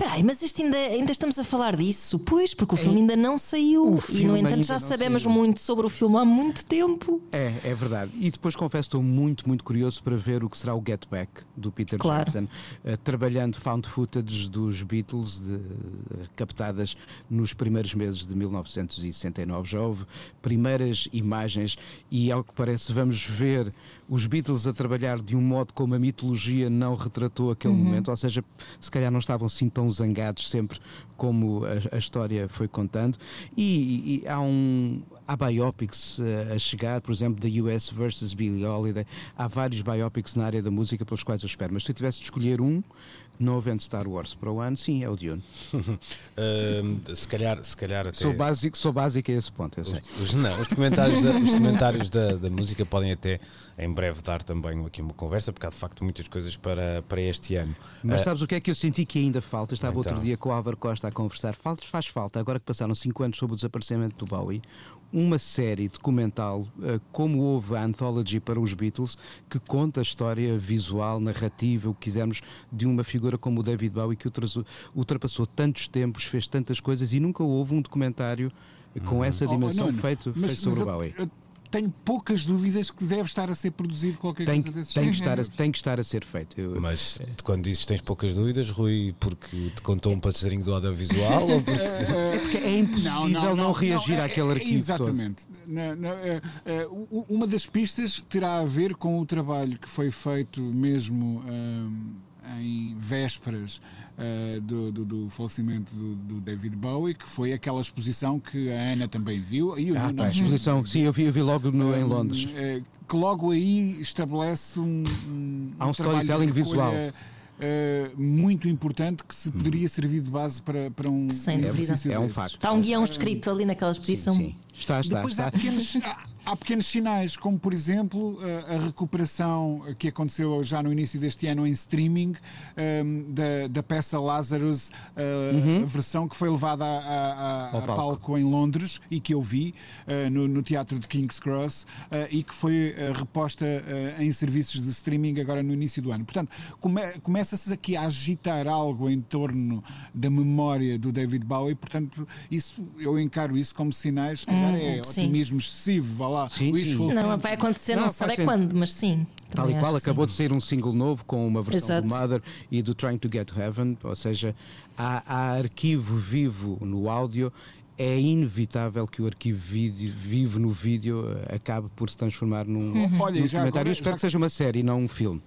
Peraí, mas isto ainda, ainda estamos a falar disso? Pois, porque o filme ainda não saiu. E no entanto já sabemos saiu. muito sobre o filme há muito tempo. É, é verdade. E depois confesso, estou muito, muito curioso para ver o que será o Get Back do Peter Claro. Jackson, eh, trabalhando found footage dos Beatles, de- captadas nos primeiros meses de 1969. Já houve primeiras imagens e, ao que parece, vamos ver os Beatles a trabalhar de um modo como a mitologia não retratou aquele momento, ou seja, se calhar não estavam assim tão zangados sempre como a, a história foi contando. E, e, há um. Há biopics uh, a chegar, por exemplo, da US versus Billie Holiday. Há vários biopics na área da música pelos quais eu espero. Mas se eu tivesse de escolher um, não havendo Star Wars para o ano, sim, é o Dune. uh, se calhar, se calhar até... Sou básico, sou básico a esse ponto, eu sei. Os, os não, os documentários, da, os documentários da, da, música podem até em breve dar também aqui uma conversa, porque há de facto muitas coisas para, para este ano. Mas uh, sabes o que é que eu senti que ainda falta? Estava então. outro dia com o Álvaro Costa a conversar. Falta, faz falta, agora que passaram 5 anos sobre o desaparecimento do Bowie, uma série documental, uh, como houve a Anthology para os Beatles, que conta a história visual, narrativa, o que quisermos, de uma figura como o David Bowie, que ultrapassou tantos tempos, fez tantas coisas e nunca houve um documentário com uhum. essa dimensão oh, não, feito, mas, feito sobre mas o Bowie. Eu, tenho poucas dúvidas que deve estar a ser produzido qualquer tem, coisa desse tem que estar a, Tem que estar a ser feito. Eu, Mas quando dizes tens poucas dúvidas, Rui, porque te contou um passarinho do audiovisual? ou porque... É porque é impossível não, não, não, não reagir é, àquele arquivo. Exatamente. É, é, uma das pistas terá a ver com o trabalho que foi feito mesmo. Hum, em vésperas uh, do, do, do, falecimento do, do, David Bowie, que foi aquela exposição que a Ana também viu. E ah, a exposição, sim, eu vi, eu vi logo no, em Londres. Uh, que logo aí estabelece um, um, Há um, um storytelling visual. Uh, muito importante que se poderia servir de base para, para um Sem dúvida. É um facto. Está um guião escrito ali naquela exposição. Sim, sim. Está, está, Depois está. Há, pequenos, há, há, pequenos sinais, como por exemplo a, recuperação que aconteceu já no início deste ano em streaming um, da, da peça Lazarus, uh, uhum. a versão que foi levada a, a, a palco. palco. em Londres e que eu vi uh, no, no, Teatro de King's Cross uh, e que foi reposta em serviços de streaming agora no início do ano. Portanto, come, começa-se aqui a agitar algo em torno da memória do David Bowie, portanto, isso eu encaro isso como sinais, calhar, calhar é sim. otimismo excessivo, lá. Sim, sim. Não, vai acontecer, não, não sabe quando, mas sim. Tal e qual, acabou sim. de sair um single novo com uma versão Exato. do Mother e do Trying to Get Heaven, ou seja, há, há arquivo vivo no áudio é inevitável que o arquivo vídeo, vivo no vídeo eh, acabe por se transformar num, uhum. Olha, num documentário. Agora, Eu espero que seja uma série e não um filme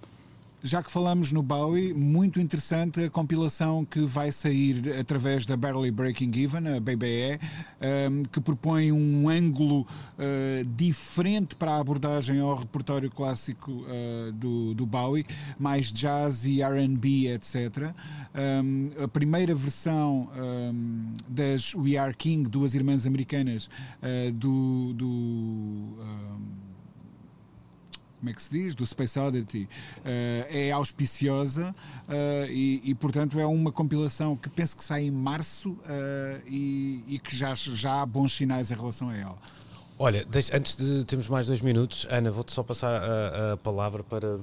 já que falamos no Bowie, muito interessante a compilação que vai sair através da Barely Breaking Even, a BBE, um, que propõe um ângulo uh, diferente para a abordagem ao repertório clássico uh, do, do Bowie, mais jazz e RB, etc. Um, a primeira versão um, das We Are King, duas irmãs americanas, uh, do. do como é que se diz, do Space Oddity, uh, é auspiciosa uh, e, e, portanto, é uma compilação que penso que sai em março uh, e, e, que já, já há bons sinais em relação a ela. Olha, deixa, antes de termos mais dois minutos, Ana, vou-te só passar a, a, palavra para,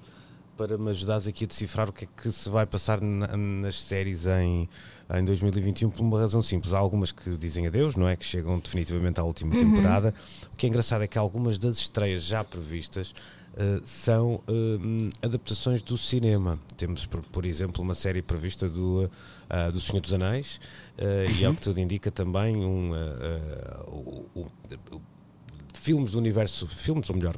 para me ajudares aqui a decifrar o que é que se vai passar na, nas séries em, em 2021 por uma razão simples. Há algumas que dizem adeus, não é? Que chegam definitivamente à última uhum. temporada. O que é engraçado é que algumas das estreias já previstas Uh, são uh, adaptações do cinema. Temos, por, por, exemplo, uma série prevista do, uh, do Senhor dos Anéis uhum. e, ao que tudo indica, também um, filmes do universo, filmes, ou melhor,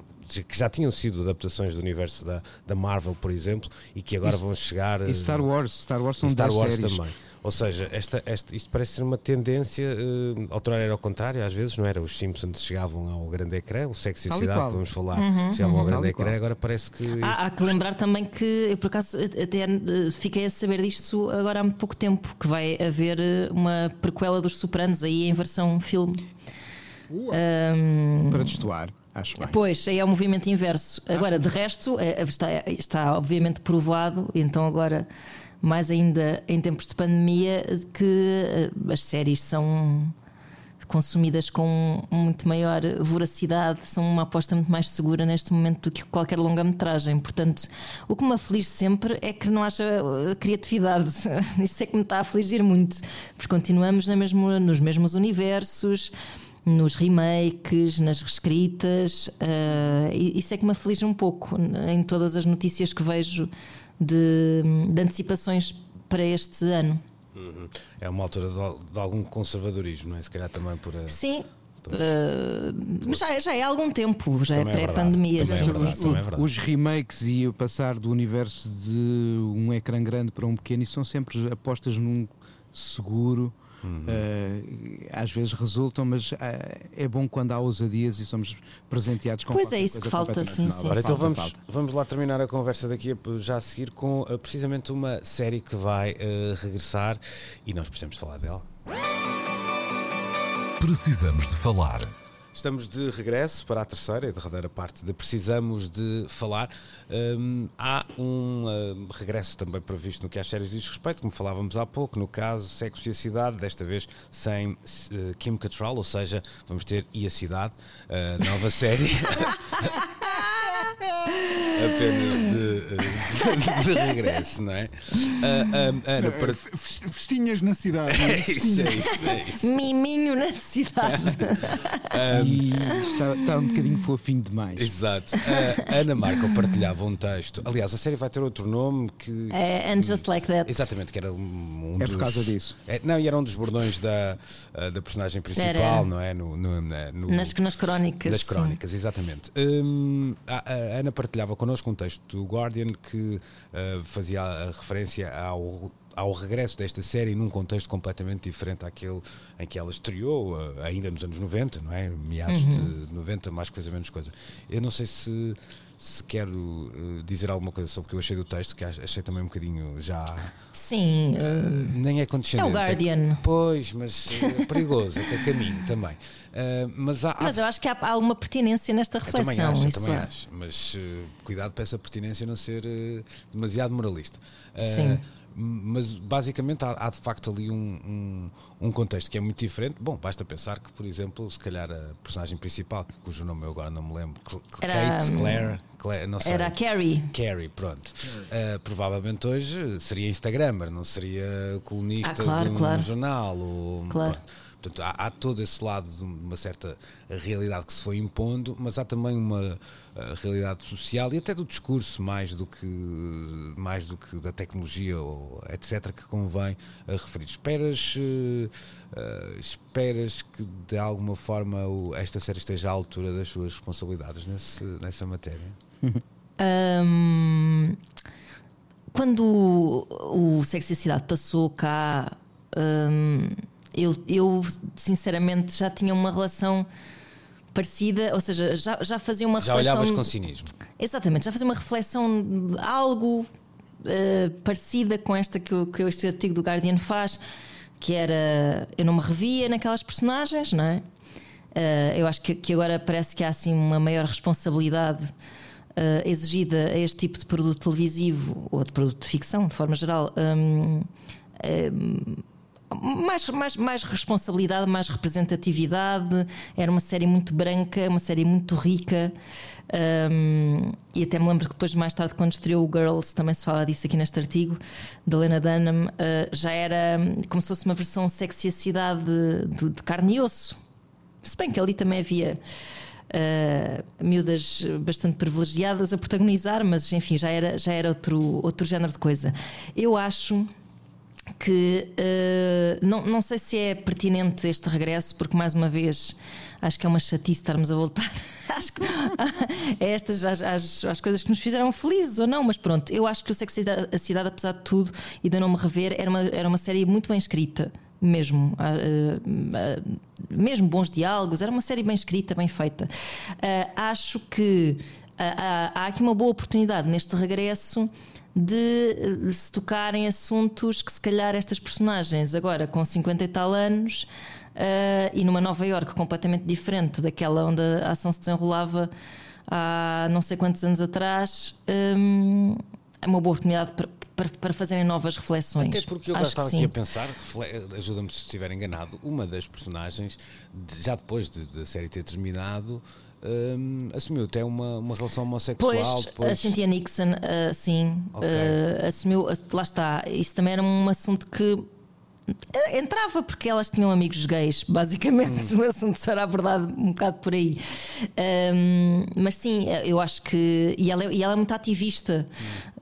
que já tinham sido adaptações do universo da, da Marvel, por exemplo, e que agora vão chegar. E Star Wars, Star Wars são Star Wars séries. também. Ou seja, esta, esta, isto parece ser uma tendência, uh, outrora era ao contrário, às vezes, não era? Os Simpsons chegavam ao grande ecrã, o Sexy Cidade, vamos falar, uhum, chegavam uhum. ao grande ecrã, agora parece que. Isto... Há, há, que lembrar também que, eu por acaso até eh, fiquei a saber disto agora há muito pouco tempo, que vai haver eh, uma prequela dos Sopranos aí em versão filme. Um, para destoar. Acho bem. Pois, aí é o movimento inverso. Agora, de resto, está, está obviamente provado, então agora mais ainda em tempos de pandemia, que eh, as séries são consumidas com muito maior voracidade, são uma aposta muito mais segura neste momento do que qualquer longa-metragem. Portanto, o que me aflige sempre é que não haja eh, criatividade. Isso é que me está a afligir muito, porque continuamos mesmo, nos mesmos universos. Nos remakes, nas reescritas, uh, isso é que me aflige um pouco em todas as notícias que vejo de, de antecipações para este ano. Uhum. É uma altura de, de, algum conservadorismo, não é? Se calhar também por. A... Sim. Uh, já, é, já é há algum tempo, já é também é pré-pandemia. É é os remakes e o passar do universo de um ecrã grande para um pequeno, e são sempre apostas num, seguro. Uh, às vezes resultam, mas uh, é bom quando há ousadias e somos presenteados com Pois é isso que falta, sim, sim. Ora, então vamos, falta. vamos lá terminar a conversa daqui a- já a seguir com uh, precisamente uma série que vai uh, regressar e nós precisamos falar dela. Precisamos de falar. Estamos de regresso para a terceira e derradeira parte de Precisamos de Falar. Hum, há um hum, regresso também previsto no que às séries diz respeito, como falávamos há pouco, no caso Sexo e a Cidade, desta vez sem eh, Kim Cattrall, ou seja, vamos ter E a Cidade, a nova série. Apenas de, de regresso, não é? Ah, ah, Ana, para... F- f- Festinhas na cidade. não é? É isso, é isso, é isso. Miminho na cidade. E está, está um bocadinho fofinho demais. Exato. A Ana Marco partilhava um texto. Aliás, a série vai ter outro nome que. É, and just like that. Exatamente, que era um, um É dos. por causa disso. É, não, e era um dos bordões da, da personagem principal, Era. não é? No, no- na- no- Nas, nas crónicas. sim. crónicas, exatamente. Hum, a, a Ana partilhava connosco um texto do Guardian que ah, fazia a referência ao, ao regresso desta série num contexto completamente diferente àquele em que ela estreou, ah, ainda nos anos 90, não é? Meados Uhum. de 90, mais coisa, menos coisa. Eu não sei se. Se quero ah, dizer alguma coisa sobre o que eu achei do texto, que ach- achei também um bocadinho já. Sim. uh, Nem é condescendente. É o Guardian. que- pois, mas é perigoso, até caminho também. Ah, mas há, há mas eu acho que há, há alguma pertinência nesta eu também reflexão. acho, eu isso também é. acho. Mas eh, cuidado para essa pertinência não ser eh, demasiado moralista. Eh, Sim. Mas basicamente há, há de facto ali um, um, um contexto que é muito diferente. Bom, basta pensar que, por exemplo, se calhar a personagem principal, cujo nome eu agora não me lembro, Cl- Era, Kate, hum, Claire, Claire, não sei. Era Carrie. Carrie, pronto. Eh, provavelmente hoje seria Instagrammer, não seria colunista Ah, claro, de um claro. jornal. Ou, Claro. pronto. Portanto, há, há todo esse lado de uma certa realidade que se foi impondo, mas há também uma eh, realidade social e até do discurso mais do que mais do que da tecnologia ou etc que convém referir. Esperas eh, esperas que de alguma forma o- esta série esteja à altura das suas responsabilidades nesse, nessa matéria? Hum, quando o, o Sexy Cidade passou cá, eu, eu sinceramente já tinha uma relação parecida, ou seja, já, já fazia uma Já reflexão. olhavas com cinismo. Exatamente, já fazia uma reflexão algo eh, parecida com esta que, que este artigo do Guardian faz, que era eu não me revia naquelas personagens, não é? Eh, eu acho que, que agora parece que há assim uma maior responsabilidade eh, exigida a este tipo de produto televisivo ou de produto de ficção, de forma geral. hum, mais, mais, mais responsabilidade, mais representatividade. Era uma série muito branca, uma série muito rica. Um, e até me lembro que depois, mais tarde, quando estreou o Girls, também se fala disso aqui neste artigo, da Lena Dunham, uh, já era como se fosse uma versão sexy a cidade de, de, de carne e osso. Se bem que ali também havia. Uh, miúdas bastante privilegiadas a protagonizar, mas enfim, já era, já era outro, outro género de coisa. Eu acho que eh, não, não sei se é pertinente este regresso, porque mais uma vez acho que é uma chatice estarmos a voltar a estas às, às, às coisas que nos fizeram felizes ou não, mas pronto, eu acho que o Sexo a Cidade, apesar de tudo e de não me rever, era uma, era uma série muito bem escrita. Mesmo, ah, ah, mesmo bons diálogos, era uma série bem escrita, bem feita. Ah, acho que há, há aqui uma boa oportunidade neste regresso de eh, se tocar em assuntos que se calhar estas personagens agora com 50 e tal anos eh, e numa Nova Iorque completamente diferente daquela onde a ação se desenrolava há não sei quantos anos atrás hum, é uma boa oportunidade para, para, para fazerem novas reflexões. Até porque eu Acho estava aqui sim. a pensar, ajuda-me se estiver enganado, uma das personagens, de- já depois de- da série ter terminado, hum, assumiu até uma, uma relação homossexual. Pois, depois... a Cynthia Nixon, uh, sim, Ok. uh, assumiu, lá está. Isso também era um assunto que entrava porque elas tinham amigos gays, basicamente. Hum. O assunto só era abordado um bocado por aí. Um, mas sim, eu acho que. E ela, é- e ela é muito ativista.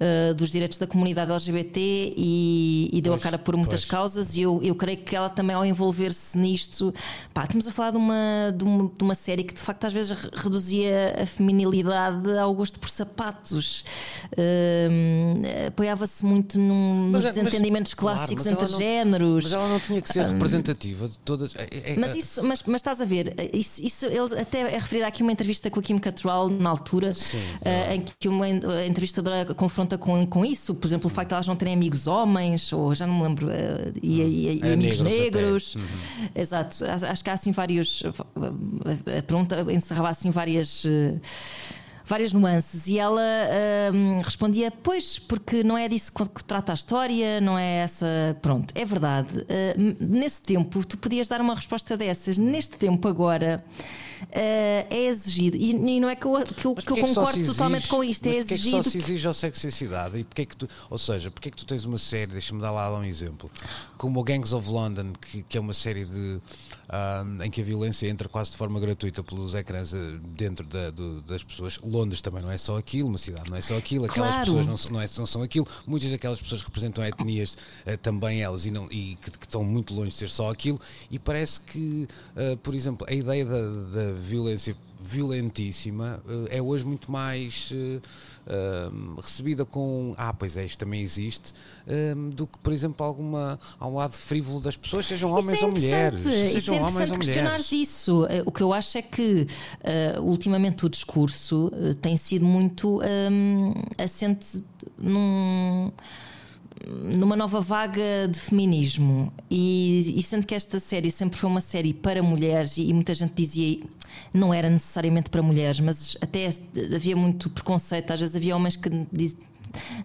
Uh, dos direitos da comunidade LGBT e, e deu Pois, a cara por muitas pois. causas. E eu, eu creio que ela também, ao envolver-se nisto, pá, estamos a falar de uma, de, uma, de uma série que de facto às vezes re- reduzia a feminilidade ao gosto por sapatos. Uh, Apoiava-se muito num, nos Mas é- mas- desentendimentos claro, clássicos mas ela entre não- géneros. Mas ela não tinha que ser representativa de todas. é- é- Mas isso, mas, mas estás a ver, isso, isso ele até é referido aqui uma entrevista com a Kim Cattrall na altura, eh, em que uma en- a confronta com, com isso, por exemplo, o facto de elas não terem amigos homens, ou já não me lembro, eh, e, e- e É, amigos negros negros. até. Exato, acho que há assim vários. A a pergunta encerrava assim várias. eh, Várias nuances e ela hum, respondia: Pois, porque não é disso que trata a história, não é essa. Pronto, é verdade. Uh, nesse tempo, tu podias dar uma resposta dessas. Neste tempo, agora, é exigido. E, e não é que eu, que eu, que eu concordo exige- totalmente com isto. É porquê que exigido. só se exige a sexicidade? E porquê que tu, ou seja, porquê que tu tens uma série, deixa-me dar lá um exemplo, como o Gangs of London, que, que é uma série de em que a violência entra quase de forma gratuita pelos ecrãs eh, dentro da- do- das pessoas. Londres também não é só aquilo, uma cidade não é só aquilo, aquelas Claro. pessoas não, são- não, é- não são aquilo. Muitas daquelas pessoas representam etnias eh, também elas e, não, e que, que estão muito longe de ser só aquilo. E parece que, eh, por exemplo, a ideia da, da violência violentíssima eh, é hoje muito mais eh, recebida com ah, pois é, isto também existe, eh, do que, por exemplo, alguma, ao lado frívolo das pessoas, sejam homens é ou mulheres. interessante, Isso Sejam é homens interessante ou questionares mulheres. isso. O que eu acho é que eh, ultimamente o discurso eh, tem sido muito hum, assente num numa nova vaga de feminismo. E, e sendo que esta série sempre foi uma série para mulheres e, muita gente dizia não era necessariamente para mulheres mas até havia muito preconceito. Às vezes havia homens que diz-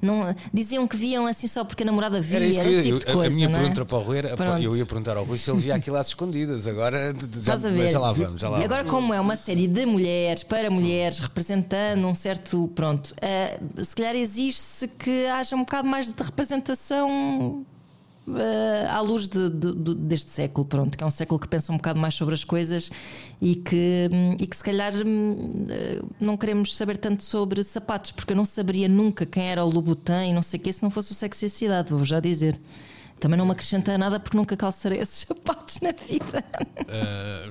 não, diziam que viam assim só porque a namorada via Era isso que eu, esse tipo eu- coisa, a minha é? pergunta para o Rui era, Pronto. eu ia perguntar ao Rui se ele via aquilo às escondidas, agora já, já lá vamos, já lá e agora, vamos. como é uma série de mulheres, para mulheres, representando um certo. Pronto, eh, se calhar exige-se que haja um bocado mais de representação. Eh, à luz de- de- de- deste século, pronto, que é um século que pensa um bocado mais sobre as coisas e que, hum, e que se calhar hum, eh, não queremos saber tanto sobre sapatos, porque eu não saberia nunca quem era o Louboutin e não sei o que se não fosse o Sexy Cidade, vou já dizer. Também não me acrescenta nada porque nunca calçarei esses sapatos na vida. Ah,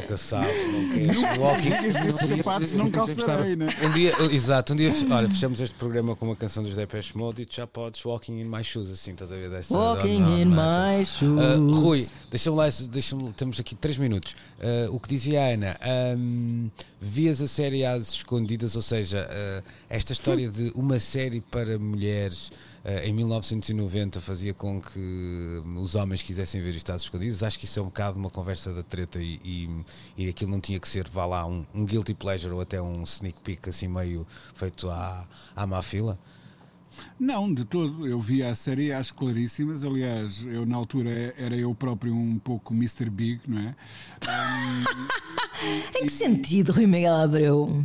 nunca sabe, não queres. Walking. Estes sapatos não calçarei, né? Um dia, exato, um dia, olha, fechamos este programa com uma canção dos Depeche Mode e tu já podes Walking in My Shoes, assim, estás a ver? Dessa, Walking não, não, in não é my essa. shoes. Ah, Rui, deixa-me lá, deixa-me, temos aqui três minutos. Ah, o que dizia a Ana, ahm, vias a série às escondidas, ou seja, ah, esta história de uma série para mulheres. Ah, em 1990 fazia com que os homens quisessem ver isto às escondidas. Acho que isso é um bocado uma conversa da treta e, e, e aquilo não tinha que ser, vá lá, um, um guilty pleasure ou até um sneak peek assim meio feito à, à má fila. Não, de todo. Eu vi a série às claríssimas. Aliás, eu na altura era eu próprio um pouco Mr. Big, não é? Em que sentido, Rui Miguel Abreu?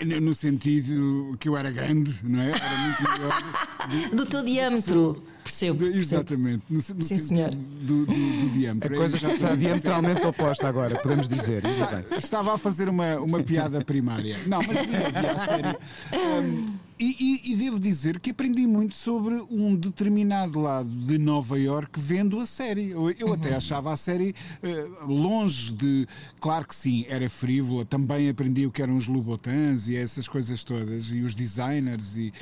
Eh, No sentido que eu era grande, não é? Era muito maior. Do teu diâmetro. Percebo. Percebo. exatamente, no, no Sim, sentido senhor. do, do, do A diâmetro. coisa já está diametralmente oposta agora, podemos dizer. Bem. Estava a fazer uma, uma piada primária. Não, mas vi, vi a série. Um, e, e- e devo dizer que aprendi muito sobre um determinado lado de Nova York vendo a série. Eu, eu até achava a série eh, longe de. Claro que sim, era frívola. Também aprendi o que eram os Louboutins e essas coisas todas, e os designers. E,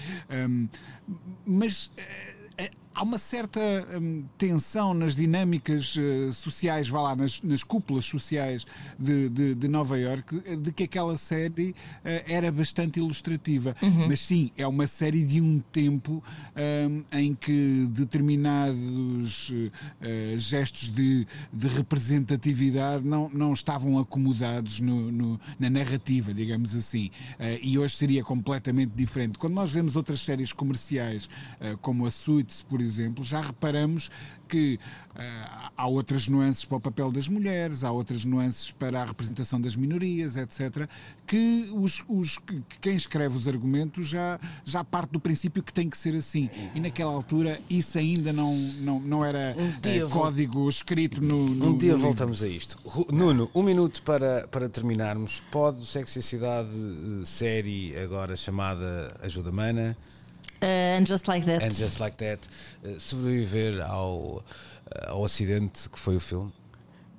um, mas. eh, eh, Há uma certa hum, tensão nas dinâmicas eh, sociais, vá lá, nas, nas cúpulas sociais de, de, de Nova Iorque, de que aquela série eh, era bastante ilustrativa. Mas sim, é uma série de um tempo hum, em que determinados eh, gestos de, de representatividade não, não estavam acomodados no- no- na narrativa, digamos assim. E hoje seria completamente diferente. Quando nós vemos outras séries comerciais, como a Suits, por exemplo, já reparamos que eh, há outras nuances para o papel das mulheres, há outras nuances para a representação das minorias, etc., que os, os- que quem escreve os argumentos já, já parte do princípio que tem que ser assim. E naquela altura isso ainda não, não, não era dia eh, vou- código escrito no. no Um dia no livro. voltamos a isto. Nuno, um minuto para, para terminarmos. Pode o Sexicidade eh, série agora chamada Ajuda Mana Uh, and Just Like That. And Just Like That, uh, sobreviver ao, uh, ao acidente que foi o filme?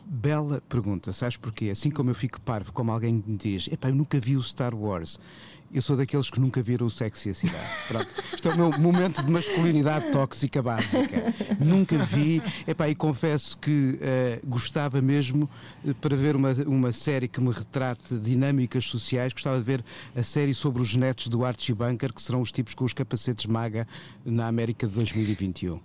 Bela pergunta, sabes porquê? Assim como eu fico parvo, como alguém me diz, epá, eu nunca vi o Star Wars. Eu sou daqueles que nunca viram o Sexy e a Cidade. Pronto. Isto é o meu momento de masculinidade tóxica básica. Nunca vi. Epá, e confesso que uh, gostava mesmo uh, para ver uma, uma série que me retrate dinâmicas sociais. Gostava de ver a série sobre os netos do Archie Bunker, que serão os tipos com os capacetes maga na América de 2021.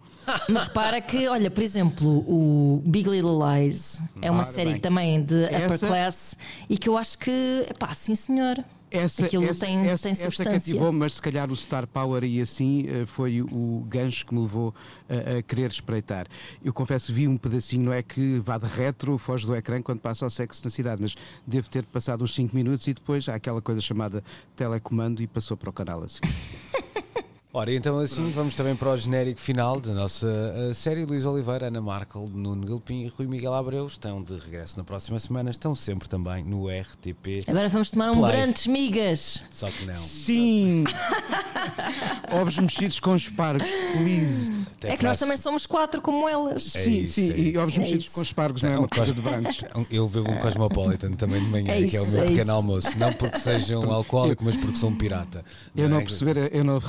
Mas repara que, olha, por exemplo, o Big Little Lies é uma Ora série bem. também de upper Essa- class e que eu acho que, pá, sim senhor. Essa, Aquilo essa, tem- essa, tem essa substância. cativou-me, mas se calhar o Star Power e assim eh, foi o gancho que me levou a, a querer espreitar. Eu confesso, vi um pedacinho, não é que vá de retro, foge do ecrã quando passa ao sexo na cidade, mas devo ter passado uns 5 minutos e depois há aquela coisa chamada telecomando e passou para o canal assim. Ora, então assim vamos também para o genérico final da nossa uh, série. Luís Oliveira, Ana Markel, Nuno Gilpin e Rui Miguel Abreu estão de regresso na próxima semana. Estão sempre também no RTP. Agora vamos tomar um Play. brantes migas. Só que não. Sim! Ovos mexidos com espargos, please. Até É que nós também somos quatro como elas. É sim, isso, sim, é e isso. ovos É mexidos isso. com espargos não é Um uma coisa de branches. Eu bebo um Cosmopolitan também de manhã, É que é o isso, meu é pequeno isso. almoço. Não porque seja um alcoólico, mas porque sou um pirata. Eu não, é? perceber, eu não re-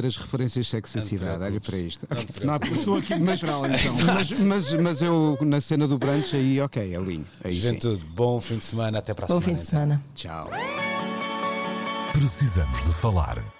perceber as referências de sexicidade, olha para isto. Não preocupes. Sou aqui neutral, então. mas, mas, mas eu na cena do brunch aí, ok, alinho. Aí sim. Juventude, bom fim de semana. Até para a Bom semana. fim de então. semana. Tchau. Precisamos de falar.